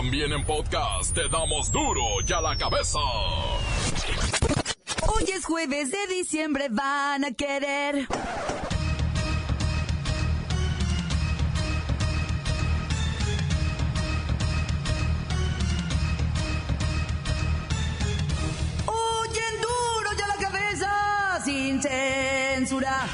También en podcast te damos duro y a la cabeza. Hoy es jueves de diciembre, van a querer. Oyen duro y a la cabeza, sin censura.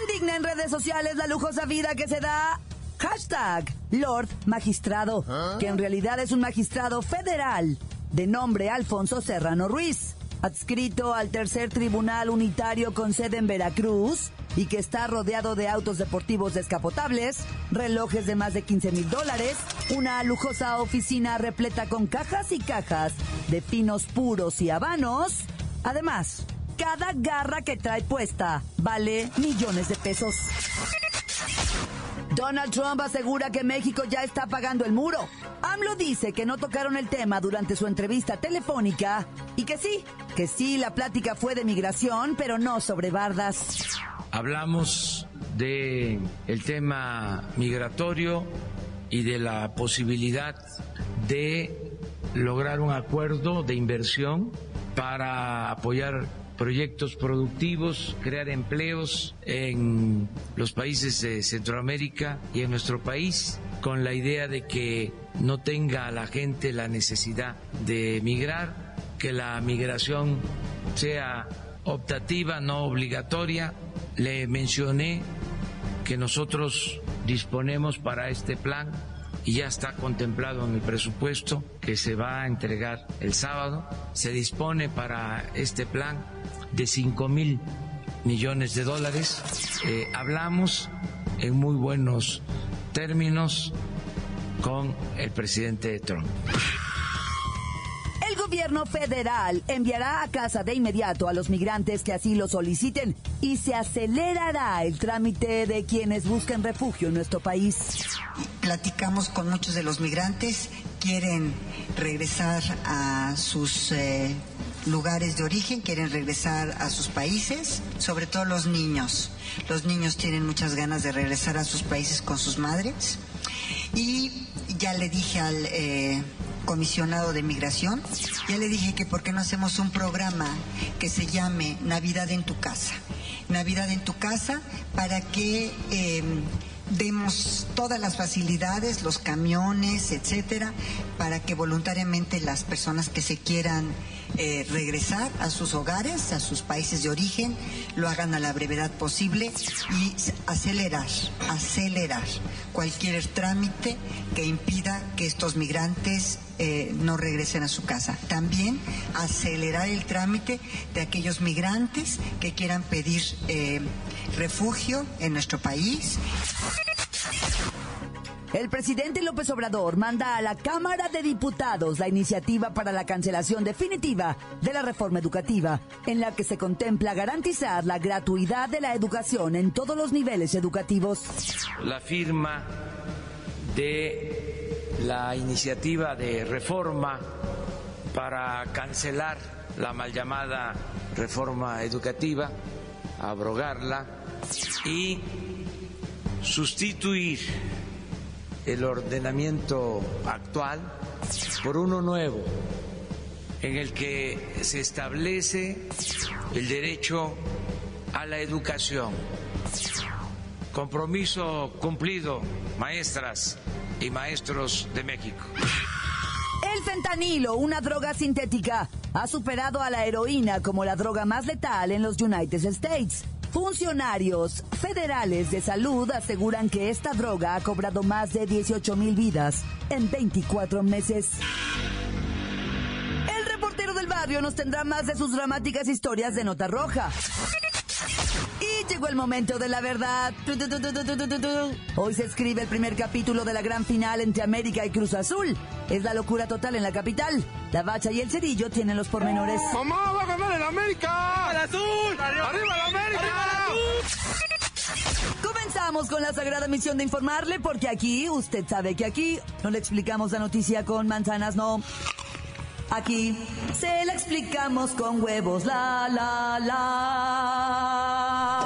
Indigna en redes sociales la lujosa vida que se da Hashtag Lord Magistrado, que en realidad es un magistrado federal de nombre Alfonso Serrano Ruiz, adscrito al tercer tribunal unitario con sede en Veracruz y que está rodeado de autos deportivos descapotables, relojes de más de 15 mil dólares, una lujosa oficina repleta con cajas y cajas de pinos puros y habanos. Además, cada garra que trae puesta vale millones de pesos. Donald Trump asegura que México ya está pagando el muro. AMLO dice que no tocaron el tema durante su entrevista telefónica y que sí, que sí, la plática fue de migración, pero no sobre bardas. Hablamos de el tema migratorio y de la posibilidad de lograr un acuerdo de inversión para apoyar proyectos productivos, crear empleos en los países de Centroamérica y en nuestro país, con la idea de que no tenga la gente la necesidad de emigrar, que la migración sea optativa, no obligatoria. Le mencioné que nosotros disponemos para este plan y ya está contemplado en el presupuesto que se va a entregar el sábado. Se dispone para este plan de 5 mil millones de dólares. Eh, hablamos en muy buenos términos con el presidente Trump. El gobierno federal enviará a casa de inmediato a los migrantes que así lo soliciten y se acelerará el trámite de quienes busquen refugio en nuestro país. Platicamos con muchos de los migrantes, quieren regresar a sus eh, lugares de origen, quieren regresar a sus países, sobre todo los niños. Los niños tienen muchas ganas de regresar a sus países con sus madres. Y ya le dije al eh, comisionado de migración, ya le dije que por qué no hacemos un programa que se llame Navidad en tu casa. Navidad en tu casa para que em, demos todas las facilidades, los camiones, etcétera, para que voluntariamente las personas que se quieran eh, regresar a sus hogares, a sus países de origen, lo hagan a la brevedad posible y acelerar, acelerar cualquier trámite que impida que estos migrantes eh, no regresen a su casa. También acelerar el trámite de aquellos migrantes que quieran pedir eh, refugio en nuestro país. El presidente López Obrador manda a la Cámara de Diputados la iniciativa para la cancelación definitiva de la reforma educativa, en la que se contempla garantizar la gratuidad de la educación en todos los niveles educativos. La firma de la iniciativa de reforma para cancelar la mal llamada reforma educativa, abrogarla y sustituir el ordenamiento actual por uno nuevo en el que se establece el derecho a la educación. Compromiso cumplido, maestras y maestros de México. El fentanilo, una droga sintética, ha superado a la heroína como la droga más letal en los United States. Funcionarios federales de salud aseguran que esta droga ha cobrado más de 18 mil vidas en 24 meses. El reportero del barrio nos tendrá más de sus dramáticas historias de nota roja. Llegó el momento de la verdad. Hoy se escribe el primer capítulo de la gran final entre América y Cruz Azul. Es la locura total en la capital. La bacha y el cerillo tienen los pormenores. ¡Mamá, va a ganar el América! ¡El azul! ¡Arriba, el América! Comenzamos con la sagrada misión de informarle, porque aquí, usted sabe que aquí no le explicamos la noticia con manzanas, no. Aquí se la explicamos con huevos, la, la, la.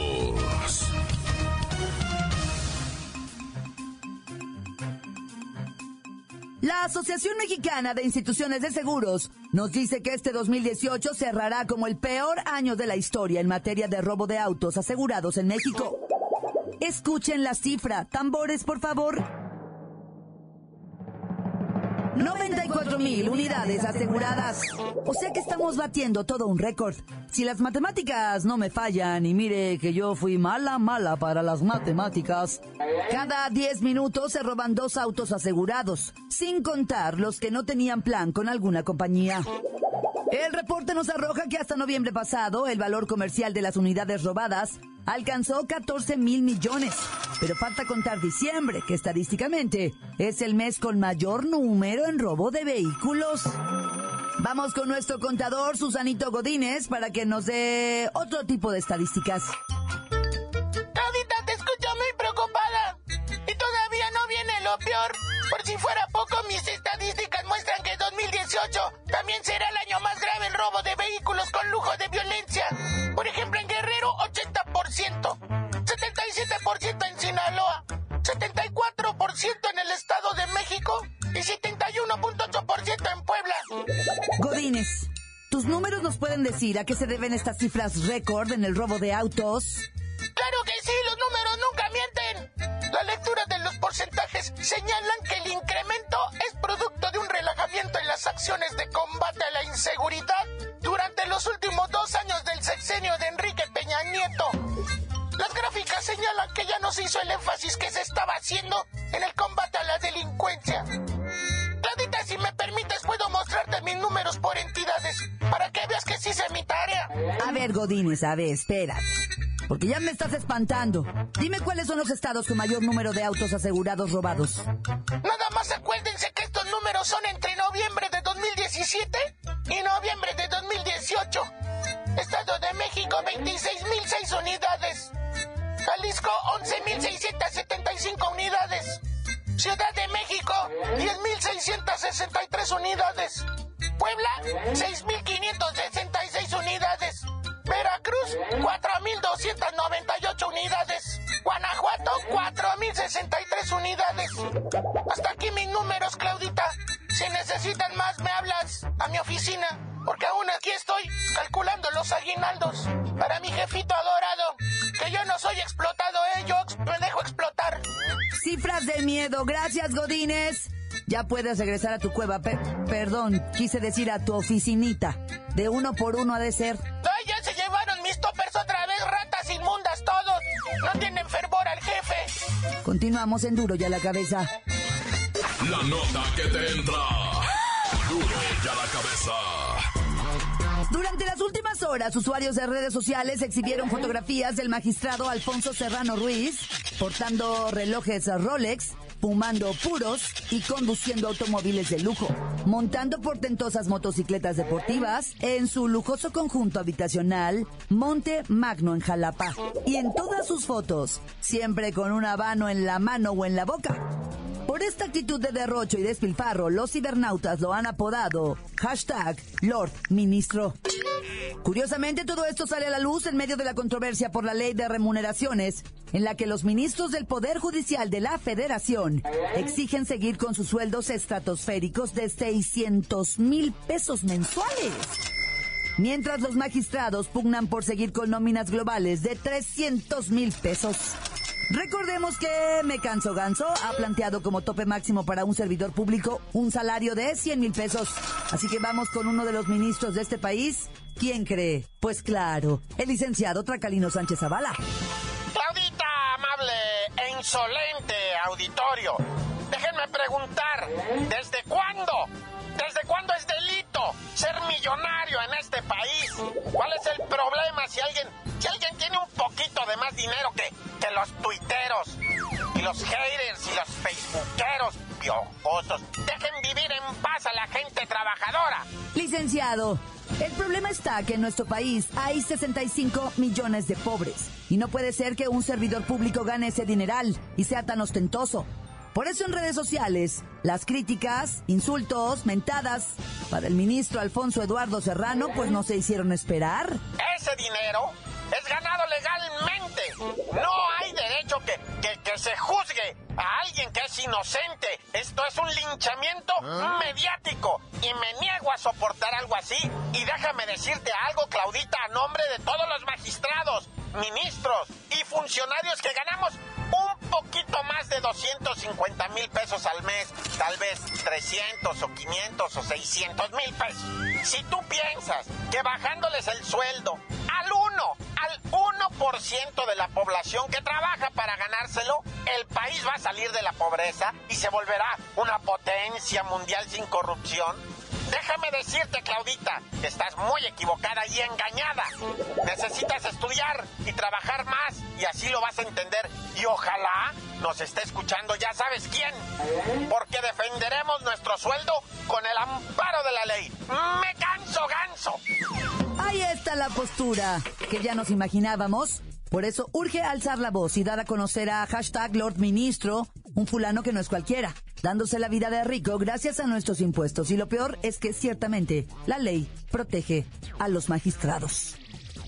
La Asociación Mexicana de Instituciones de Seguros nos dice que este 2018 cerrará como el peor año de la historia en materia de robo de autos asegurados en México. Escuchen la cifra. Tambores, por favor. Mil unidades aseguradas. O sea que estamos batiendo todo un récord. Si las matemáticas no me fallan, y mire que yo fui mala, mala para las matemáticas, cada 10 minutos se roban dos autos asegurados, sin contar los que no tenían plan con alguna compañía. El reporte nos arroja que hasta noviembre pasado el valor comercial de las unidades robadas alcanzó 14 mil millones. Pero falta contar diciembre, que estadísticamente es el mes con mayor número en robo de vehículos. Vamos con nuestro contador Susanito Godínez para que nos dé otro tipo de estadísticas. Claudita, te escucho muy preocupada. Y todavía no viene lo peor. Por si fuera poco, mis estadísticas muestran que 2018 también será el año más grave en robo de vehículos con lujo de violencia. Por ejemplo, en Guerrero, 80%, 77% en Sinaloa, 74% en el Estado de México y 71.8% en Puebla. Godínez, ¿tus números nos pueden decir a qué se deben estas cifras récord en el robo de autos? A ver. Porque ya me estás espantando. Dime cuáles son los estados con mayor número de autos asegurados robados. Nada más acuérdense que estos números son entre noviembre de 2017 y noviembre de 2018. Estado de México, 26.006 unidades. Jalisco, 11.675 unidades. Ciudad de México, 10.663 unidades. Puebla, 6.566 unidades. Veracruz, 4.298 unidades. Guanajuato, 4.063 unidades. Hasta aquí mis números, Claudita. Si necesitan más, me hablas a mi oficina. Porque aún aquí estoy calculando los aguinaldos para mi jefito adorado. Que yo no soy explotado, ¿eh? Yo me dejo explotar. Cifras de miedo. Gracias, Godínez. Ya puedes regresar a tu cueva. Pe- perdón, quise decir a tu oficinita. De uno por uno ha de ser. ¡Ay, Continuamos en duro y a la cabeza. La nota que te entra. Duro y a la cabeza. Durante las últimas horas, usuarios de redes sociales exhibieron fotografías del magistrado Alfonso Serrano Ruiz portando relojes Rolex, fumando puros y conduciendo automóviles de lujo, montando portentosas motocicletas deportivas en su lujoso conjunto habitacional Monte Magno en Jalapa. Y en todas sus fotos, siempre con un habano en la mano o en la boca. Por esta actitud de derrocho y despilfarro, los cibernautas lo han apodado hashtag Lord Ministro. Curiosamente, todo esto sale a la luz en medio de la controversia por la ley de remuneraciones, en la que los ministros del Poder Judicial de la Federación exigen seguir con sus sueldos estratosféricos de 600 mil pesos mensuales. Mientras los magistrados pugnan por seguir con nóminas globales de 300 mil pesos. Recordemos que Me Canso Ganso ha planteado como tope máximo para un servidor público un salario de 100 mil pesos. Así que vamos con uno de los ministros de este país. ¿Quién cree? Pues claro, el licenciado Tracalino Sánchez Zavala. E insolente auditorio, déjenme preguntar, ¿desde cuándo? ¿Desde cuándo es delito ser millonario en este país? ¿Cuál es el problema si alguien, si alguien tiene un poquito de más dinero que, que los tuiteros y los haters y los facebookeros piojosos? Dejen vivir en paz a trabajadora. Licenciado, el problema está que en nuestro país hay 65 millones de pobres y no puede ser que un servidor público gane ese dineral y sea tan ostentoso. Por eso en redes sociales, las críticas, insultos, mentadas para el ministro Alfonso Eduardo Serrano pues no se hicieron esperar. Ese dinero es ganado legalmente. No hay derecho que, que, se juzgue a alguien que es inocente. Esto es un linchamiento ¿Ah? mediático y me niego a soportar algo así. Y déjame decirte algo, Claudita, a nombre de todos los magistrados, ministros y funcionarios que ganamos un poquito más de 250 mil pesos al mes, tal vez 300 o 500 o 600 mil pesos. Si tú piensas que bajándoles el sueldo al 1, al 1% de la población que trabaja para ganárselo, el país va a salir de la pobreza y se volverá una potencia mundial sin corrupción, Déjame decirte, Claudita, que estás muy equivocada y engañada. Necesitas estudiar y trabajar más y así lo vas a entender. Y ojalá nos esté escuchando ya sabes quién. Porque defenderemos nuestro sueldo con el amparo de la ley. ¡Me canso, ganso! Ahí está la postura que ya nos imaginábamos. Por eso urge alzar la voz y dar a conocer a hashtag Lord Ministro, un fulano que no es cualquiera dándose la vida de rico gracias a nuestros impuestos. Y lo peor es que ciertamente la ley protege a los magistrados.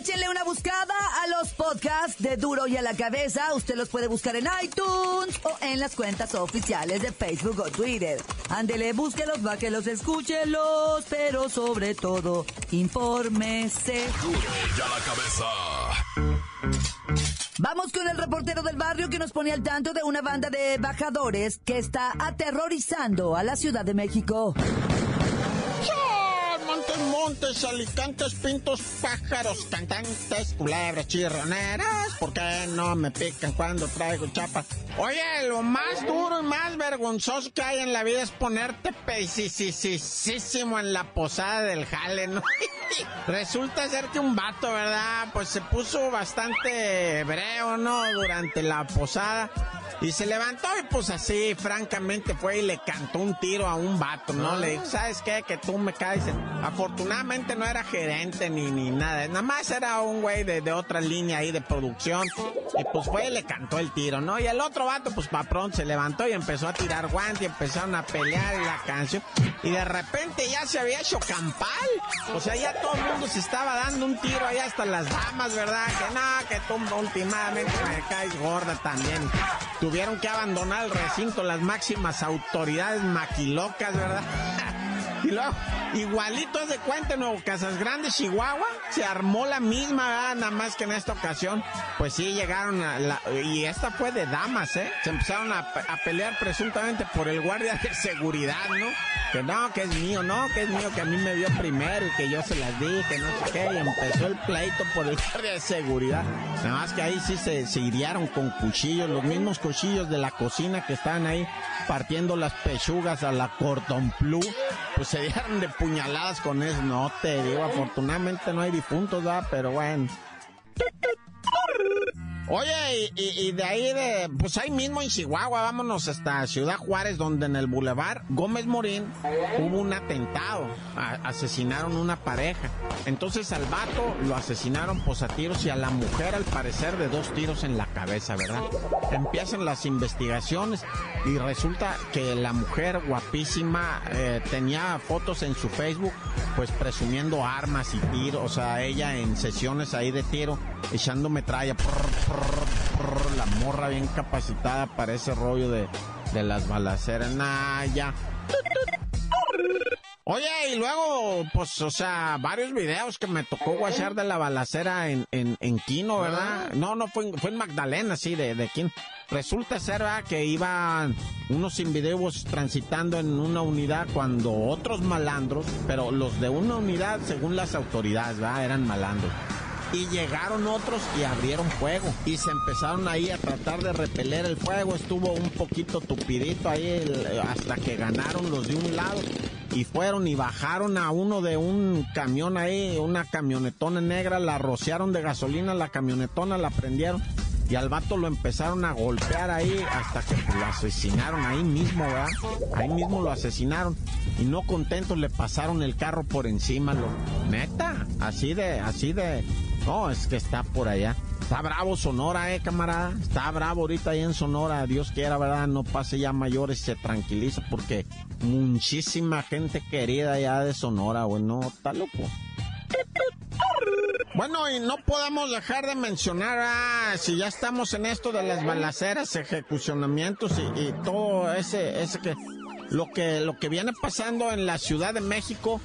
Échenle una buscada a los podcasts de Duro y a la Cabeza. Usted los puede buscar en iTunes o en las cuentas oficiales de Facebook o Twitter. Ándele, búsquelos, báquelos, escúchelos, pero sobre todo, infórmese. Duro y a la Cabeza. Vamos con el reportero del barrio que nos pone al tanto de una banda de bajadores que está aterrorizando a la Ciudad de México. Montes, montes, alicantes, pintos, pájaros, cantantes, culebras, chirroneras. ¿Por qué no me pican cuando traigo chapa? Oye, lo más duro y más vergonzoso que hay en la vida es ponerte pesisísimo en la posada del jale, ¿no? Resulta ser que un vato, ¿verdad? Pues se puso bastante hebreo, ¿no? Durante la posada y se levantó y pues así, francamente, fue y le cantó un tiro a un vato, ¿no? Le dijo, ¿sabes qué? Que tú me caes. Afortunadamente no era gerente ni, ni nada. Nada más era un güey de, de, otra línea ahí de producción. Y pues fue y le cantó el tiro, ¿no? Y el otro vato, pues pa' pronto se levantó y empezó a tirar guante y empezaron a pelear la canción. Y de repente ya se había hecho campal. O sea, ya todo el mundo se estaba dando un tiro ahí hasta las damas, ¿verdad? Que no, que tú últimamente me caes gorda también tuvieron que abandonar el recinto las máximas autoridades maquilocas, ¿verdad? Y luego, igualito de cuenta, Nuevo Casas Grandes, Chihuahua, se armó la misma, nada más que en esta ocasión, pues sí llegaron a la, y esta fue de damas, ¿eh? Se empezaron a, a pelear presuntamente por el guardia de seguridad, ¿no? Que no, que es mío, no, que es mío, que a mí me vio primero y que yo se las di, que no sé qué, y empezó el pleito por el guardia de seguridad. Nada más que ahí sí se, se con cuchillos, los mismos cuchillos de la cocina que estaban ahí partiendo las pechugas a la cordon pues se dieron de puñaladas con eso. No te digo, afortunadamente no hay difuntos, ¿verdad? Pero bueno. Oye, y, de ahí de, pues ahí mismo en Chihuahua, vámonos hasta Ciudad Juárez, donde en el Boulevard Gómez Morín hubo un atentado, asesinaron una pareja. Entonces al vato lo asesinaron pues tiros y a la mujer al parecer de dos tiros en la cabeza, ¿verdad? Empiezan las investigaciones y resulta que la mujer guapísima eh, tenía fotos en su Facebook, pues presumiendo armas y tiros, o sea, ella en sesiones ahí de tiro, echando metralla la morra bien capacitada para ese rollo de, de las balaceras. Nah, ya. Oye, y luego, pues, o sea, varios videos que me tocó guachar de la balacera en, en, en Quino, ¿verdad? No, no, fue, fue en Magdalena, sí, de, de Quino. Resulta ser, ¿verdad? Que iban unos individuos transitando en una unidad cuando otros malandros, pero los de una unidad, según las autoridades, ¿verdad? Eran malandros y llegaron otros y abrieron fuego. Y se empezaron ahí a tratar de repeler el fuego. Estuvo un poquito tupidito ahí hasta que ganaron los de un lado. Y fueron y bajaron a uno de un camión ahí, una camionetona negra, la rociaron de gasolina, la camionetona la prendieron. Y al vato lo empezaron a golpear ahí hasta que lo asesinaron ahí mismo, ¿verdad? Ahí mismo lo asesinaron. Y no contentos le pasaron el carro por encima, lo neta, así de, así de, no, es que está por allá. Está bravo Sonora, eh, camarada. Está bravo ahorita ahí en Sonora. Dios quiera, ¿verdad? No pase ya mayores y se tranquiliza porque muchísima gente querida ya de Sonora, güey. No, está loco. Bueno, y no podemos dejar de mencionar, ah, si ya estamos en esto de las balaceras, ejecucionamientos y, todo ese, ese que, lo que, lo que viene pasando en la Ciudad de México,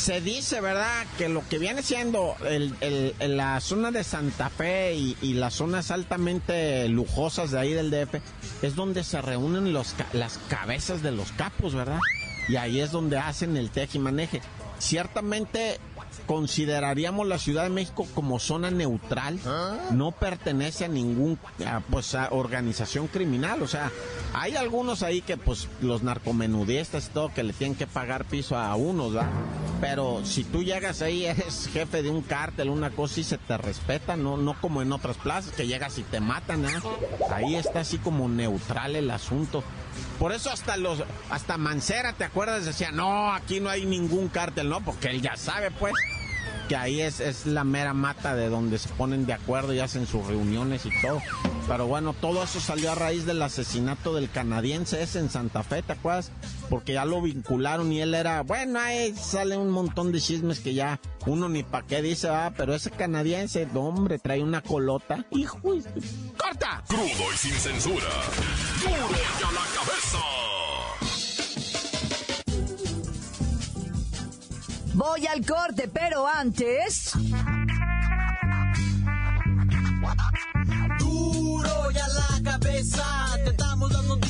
se dice, ¿verdad?, que lo que viene siendo el, la zona de Santa Fe y, las zonas altamente lujosas de ahí del DF es donde se reúnen los, las cabezas de los capos, ¿verdad? Y ahí es donde hacen el tejimaneje. Ciertamente consideraríamos la Ciudad de México como zona neutral, ¿Ah? no pertenece a ningún pues organización criminal, o sea, hay algunos ahí que pues los narcomenudistas y todo que le tienen que pagar piso a unos, ¿verdad? Pero si tú llegas ahí eres jefe de un cártel, una cosa y se te respeta, no no como en otras plazas que llegas y te matan, ¿eh? Ahí está así como neutral el asunto. Por eso hasta los, hasta Mancera, ¿te acuerdas? Decía, no, aquí no hay ningún cártel, ¿no? Porque él ya sabe, pues, que ahí es, es la mera mata de donde se ponen de acuerdo y hacen sus reuniones y todo. Pero bueno, todo eso salió a raíz del asesinato del canadiense ese en Santa Fe, ¿te acuerdas? Porque ya lo vincularon y él era, bueno, ahí sale un montón de chismes que ya uno ni pa' qué dice, ah, pero ese canadiense, hombre, trae una colota. ¡Hijo! ¡Corta! Crudo y sin censura. Voy al corte, pero antes...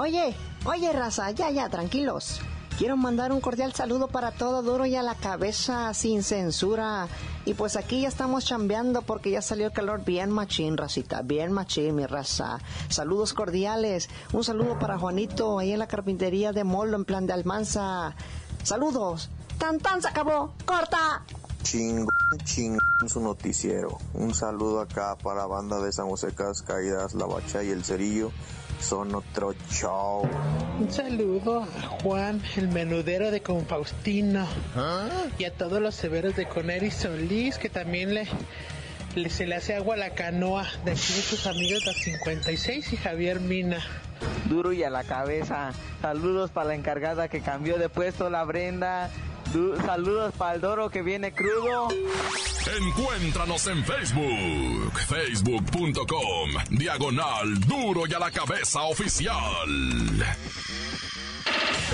Oye, oye, raza, ya, ya, tranquilos. Quiero mandar un cordial saludo para todo duro y a la cabeza, sin censura. Y pues aquí ya estamos chambeando porque ya salió el calor bien machín, racita. Bien machín, mi raza. Saludos cordiales. Un saludo para Juanito ahí en la carpintería de Molo en plan de Almanza. Saludos. Tan tan se acabó. Corta. Chingón, chingón su noticiero. Un saludo acá para la banda de San José Caídas, La Bacha y El Cerillo. Son otro show. Un saludo a Juan, el menudero de Confaustino. ¿Ah? Y a todos los severos de Coneri Solís, que también le, se le hace agua a la canoa de aquí de sus amigos de 56 y Javier Mina. Duro y a la cabeza. Saludos para la encargada que cambió de puesto la Brenda saludos para el Doro que viene crudo. Encuéntranos en Facebook, facebook.com, diagonal Duro y a la cabeza oficial.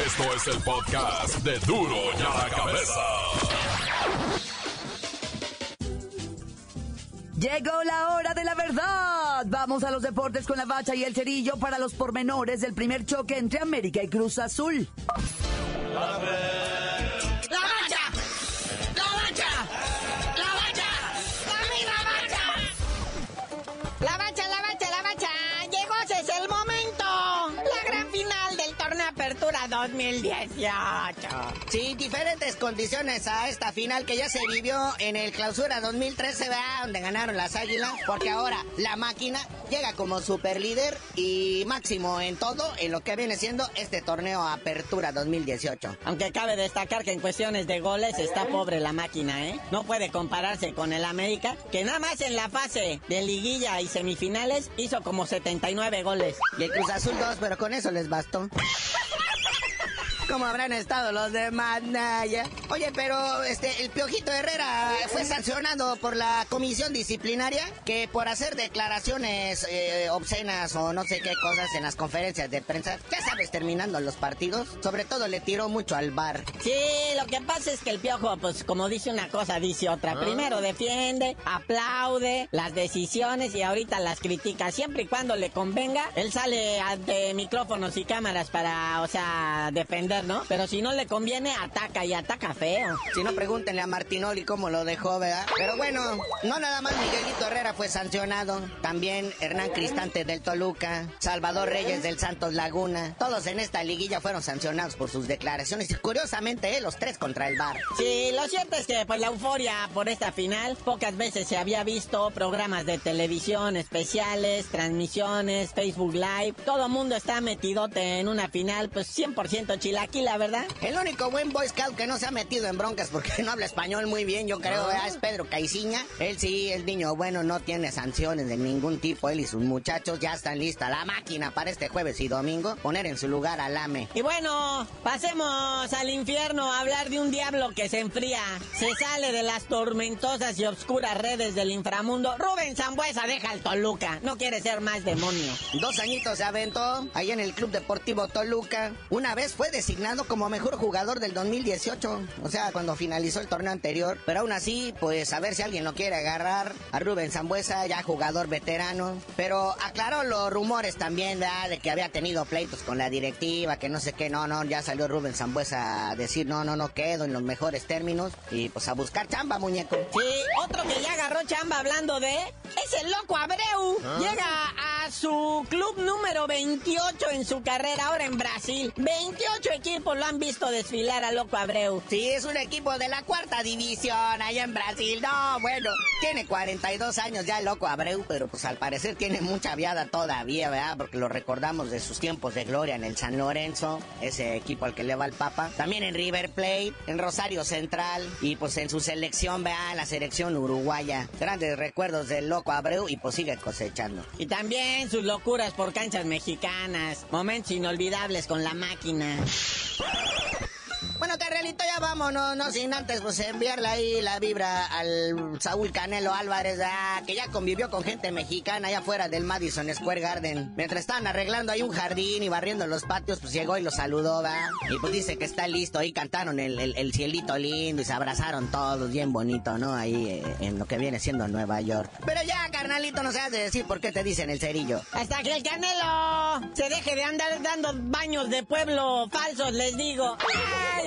Esto es el podcast de Duro y a la cabeza. Llegó la hora de la verdad. Vamos a los deportes con la bacha y el cerillo para los pormenores del primer choque entre América y Cruz Azul. 2018. Sí, diferentes condiciones a esta final que ya se vivió en el Clausura 2013, ¿verdad? Donde ganaron las Águilas, porque ahora la máquina llega como super líder y máximo en todo en lo que viene siendo este torneo Apertura 2018. Aunque cabe destacar que en cuestiones de goles está pobre la máquina, ¿eh? No puede compararse con el América, que nada más en la fase de liguilla y semifinales hizo como 79 goles. Y el Cruz Azul 2, pero con eso les bastó. ¿Cómo habrán estado los demás, Naya? Oye, pero este, el Piojito Herrera fue sancionado por la comisión disciplinaria que por hacer declaraciones eh, obscenas o no sé qué cosas en las conferencias de prensa, ya sabes, terminando los partidos, sobre todo le tiró mucho al bar. Sí, lo que pasa es que el Piojo, pues como dice una cosa, dice otra. Ah. Primero defiende, aplaude las decisiones y ahorita las critica. Siempre y cuando le convenga, él sale ante micrófonos y cámaras para, o sea, defender, ¿no? Pero si no le conviene, ataca y ataca feo. Si no, pregúntenle a Martinoli cómo lo dejó, ¿verdad? Pero bueno, no nada más Miguelito Herrera fue sancionado, también Hernán Cristante del Toluca, Salvador Reyes del Santos Laguna, todos en esta liguilla fueron sancionados por sus declaraciones y curiosamente, eh, los tres contra el bar. Sí, lo cierto es que pues la euforia por esta final, pocas veces se había visto programas de televisión especiales, transmisiones, Facebook Live, todo mundo está metidote en una final, pues 100% chilaquila, ¿verdad? El único buen Boy Scout que no se ha metido en broncas porque no habla español muy bien, yo creo, ¿verdad? es Pedro Caiciña. Él sí, el niño bueno, no tiene sanciones de ningún tipo. Él y sus muchachos ya están listas. La máquina para este jueves y domingo, poner en su lugar al AME. Y bueno, pasemos al infierno a hablar de un diablo que se enfría. Se sale de las tormentosas y obscuras redes del inframundo. Rubén Zambuesa deja el Toluca. No quiere ser más demonio. Dos añitos se aventó ahí en el Club Deportivo Toluca. Una vez fue designado como mejor jugador del 2018. O sea, cuando finalizó el torneo anterior. Pero aún así, pues a ver si alguien lo quiere agarrar. A Rubén Zambuesa, ya jugador veterano. Pero aclaró los rumores también, ¿verdad? De que había tenido pleitos con la directiva, que no sé qué. No, no, ya salió Rubén Zambuesa a decir, no, no, no quedo en los mejores términos. Y pues a buscar chamba, muñeco. Sí, otro que ya agarró chamba hablando de... Es el loco Abreu. Llega a su club número 28 en su carrera ahora en Brasil. 28 equipos lo han visto desfilar a loco Abreu. Sí, es un equipo de la cuarta división allá en Brasil. No, bueno, tiene 42 años ya el loco Abreu, pero pues al parecer tiene mucha viada todavía, ¿verdad? Porque lo recordamos de sus tiempos de gloria en el San Lorenzo, ese equipo al que le va el Papa. También en River Plate, en Rosario Central y pues en su selección, ¿verdad? La selección uruguaya. Grandes recuerdos del loco Abreu y pues sigue cosechando. Y también sus locuras por canchas mexicanas. Momentos inolvidables con la máquina. Ya vámonos, no sin antes pues enviarle ahí la vibra al Saúl Canelo Álvarez, ah, que ya convivió con gente mexicana allá afuera del Madison Square Garden. Mientras estaban arreglando ahí un jardín y barriendo los patios, pues llegó y lo saludó, va. Y pues dice que está listo, ahí cantaron el, el- el cielito lindo y se abrazaron todos, bien bonito, ¿no? Ahí eh, en lo que viene siendo Nueva York. Pero ya, carnalito, no sabes de decir por qué te dicen el cerillo. Hasta que el Canelo se deje de andar dando baños de pueblo falsos, les digo. Ay.